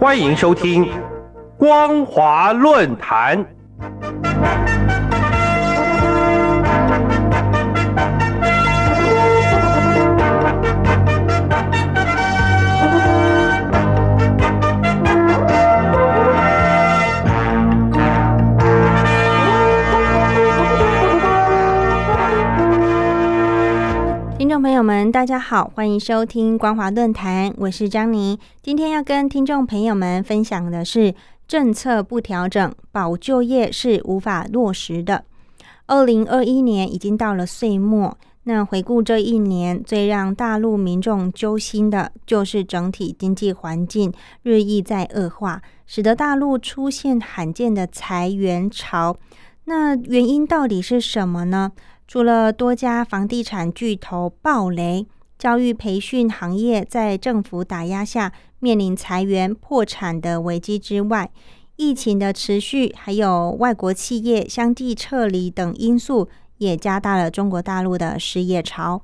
欢迎收听《光华论坛》。众朋友们，大家好，欢迎收听光华论坛，我是张妮。今天要跟听众朋友们分享的是，政策不调整，保就业是无法落实的。二零二一年已经到了岁末，那回顾这一年，最让大陆民众揪心的，就是整体经济环境日益在恶化，使得大陆出现罕见的裁员潮。那原因到底是什么呢？除了多家房地产巨头暴雷，教育培训行业在政府打压下面临裁员破产的危机之外，疫情的持续，还有外国企业相继撤离等因素，也加大了中国大陆的失业潮。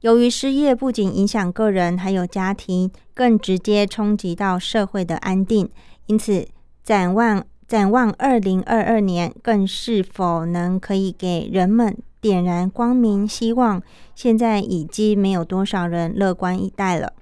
由于失业不仅影响个人，还有家庭，更直接冲击到社会的安定，因此展望。展望二零二二年，更是否能可以给人们点燃光明希望？现在已经没有多少人乐观以待了。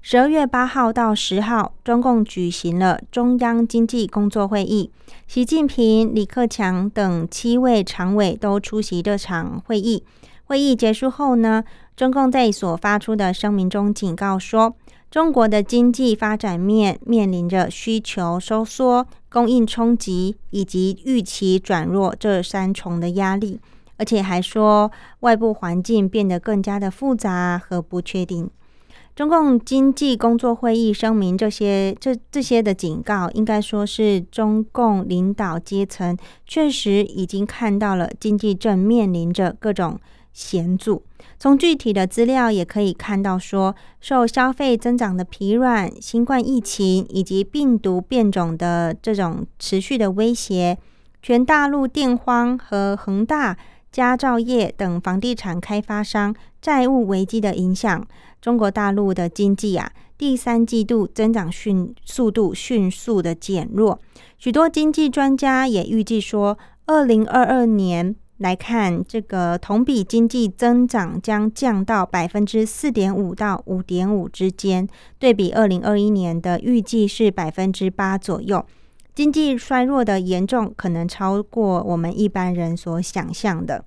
十二月八号到十号，中共举行了中央经济工作会议，习近平、李克强等七位常委都出席这场会议。会议结束后呢，中共在所发出的声明中警告说。中国的经济发展面面临着需求收缩、供应冲击以及预期转弱这三重的压力，而且还说外部环境变得更加的复杂和不确定。中共经济工作会议声明这些这这些的警告，应该说是中共领导阶层确实已经看到了经济正面临着各种。险阻。从具体的资料也可以看到，说受消费增长的疲软、新冠疫情以及病毒变种的这种持续的威胁，全大陆电荒和恒大、佳兆业等房地产开发商债务危机的影响，中国大陆的经济啊，第三季度增长迅速度迅速的减弱。许多经济专家也预计说，二零二二年。来看，这个同比经济增长将降到百分之四点五到五点五之间，对比二零二一年的预计是百分之八左右。经济衰弱的严重，可能超过我们一般人所想象的。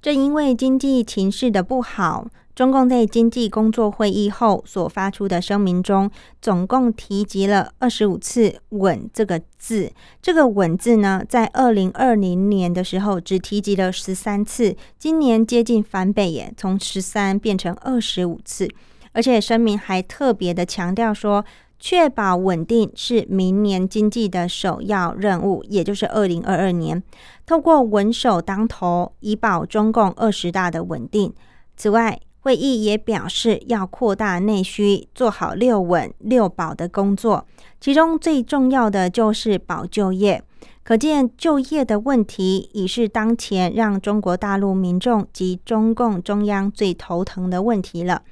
正因为经济情势的不好。中共在经济工作会议后所发出的声明中，总共提及了二十五次“稳”这个字。这个“稳”字呢，在二零二零年的时候只提及了十三次，今年接近翻倍耶，从十三变成二十五次。而且声明还特别的强调说，确保稳定是明年经济的首要任务，也就是二零二二年，透过稳守当头，以保中共二十大的稳定。此外，会议也表示要扩大内需，做好六稳六保的工作，其中最重要的就是保就业。可见就业的问题已是当前让中国大陆民众及中共中央最头疼的问题了。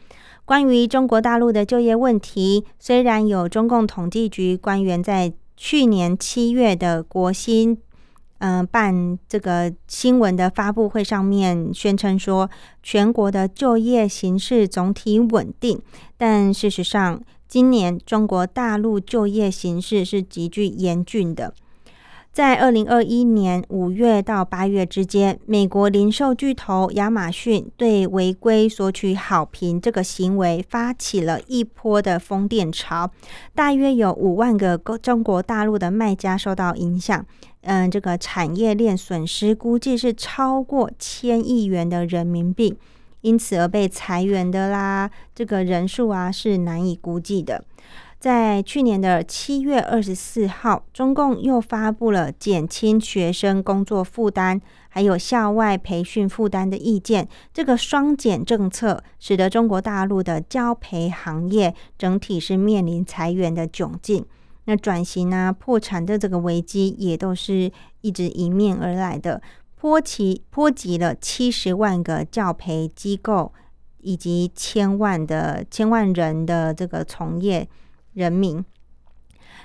关于中国大陆的就业问题，虽然有中共统计局官员在去年七月的国新。嗯，办这个新闻的发布会上面宣称说，全国的就业形势总体稳定。但事实上，今年中国大陆就业形势是极具严峻的。在二零二一年五月到八月之间，美国零售巨头亚马逊对违规索取好评这个行为发起了一波的封店潮，大约有五万个中国大陆的卖家受到影响。嗯，这个产业链损失估计是超过千亿元的人民币，因此而被裁员的啦，这个人数啊是难以估计的。在去年的七月二十四号，中共又发布了减轻学生工作负担，还有校外培训负担的意见。这个双减政策，使得中国大陆的教培行业整体是面临裁员的窘境。那转型啊、破产的这个危机，也都是一直迎面而来的，波及波及了七十万个教培机构以及千万的千万人的这个从业。人民。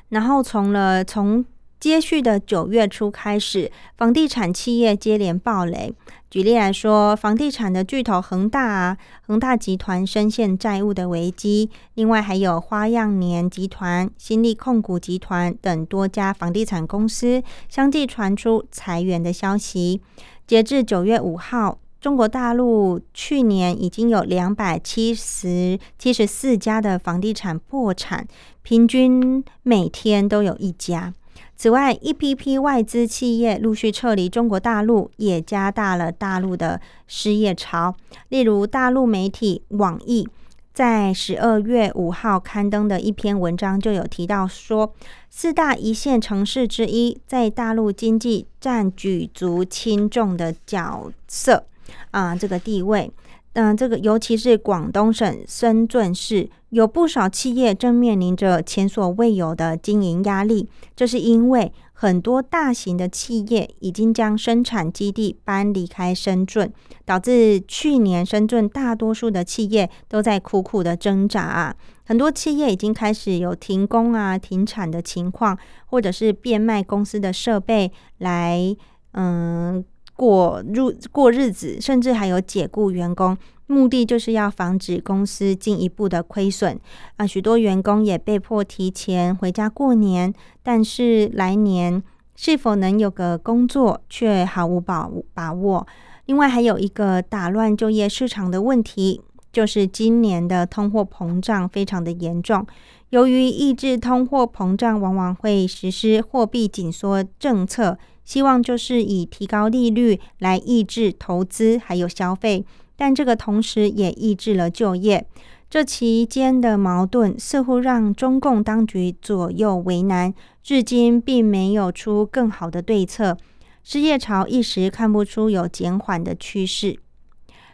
然后从了从接续的九月初开始，房地产企业接连暴雷。举例来说，房地产的巨头恒大啊，恒大集团深陷债务的危机。另外还有花样年集团、新力控股集团等多家房地产公司相继传出裁员的消息。截至九月五号。中国大陆去年已经有两百七十七十四家的房地产破产，平均每天都有一家。此外，一批批外资企业陆续撤离中国大陆，也加大了大陆的失业潮。例如，大陆媒体网易在十二月五号刊登的一篇文章就有提到说，四大一线城市之一在大陆经济占举足轻重的角色。啊，这个地位，嗯，这个尤其是广东省深圳市，有不少企业正面临着前所未有的经营压力。这是因为很多大型的企业已经将生产基地搬离开深圳，导致去年深圳大多数的企业都在苦苦的挣扎啊。很多企业已经开始有停工啊、停产的情况，或者是变卖公司的设备来，嗯。过入过日子，甚至还有解雇员工，目的就是要防止公司进一步的亏损啊！许多员工也被迫提前回家过年，但是来年是否能有个工作却毫无把把握。另外，还有一个打乱就业市场的问题，就是今年的通货膨胀非常的严重。由于抑制通货膨胀，往往会实施货币紧缩政策。希望就是以提高利率来抑制投资还有消费，但这个同时也抑制了就业。这期间的矛盾似乎让中共当局左右为难，至今并没有出更好的对策。失业潮一时看不出有减缓的趋势。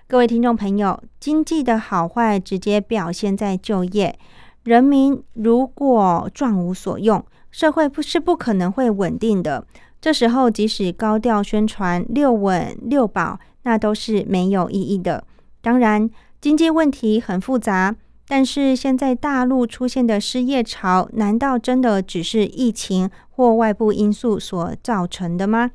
各位听众朋友，经济的好坏直接表现在就业。人民如果赚无所用，社会不是不可能会稳定的。这时候，即使高调宣传六稳六保，那都是没有意义的。当然，经济问题很复杂，但是现在大陆出现的失业潮，难道真的只是疫情或外部因素所造成的吗？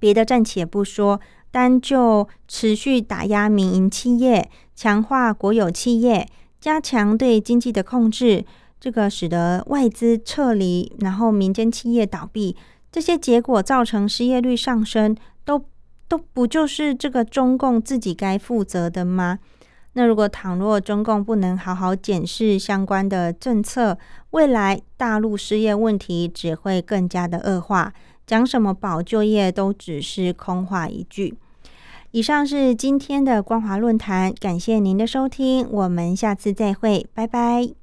别的暂且不说，单就持续打压民营企业、强化国有企业、加强对经济的控制，这个使得外资撤离，然后民间企业倒闭。这些结果造成失业率上升，都都不就是这个中共自己该负责的吗？那如果倘若中共不能好好检视相关的政策，未来大陆失业问题只会更加的恶化，讲什么保就业都只是空话一句。以上是今天的光华论坛，感谢您的收听，我们下次再会，拜拜。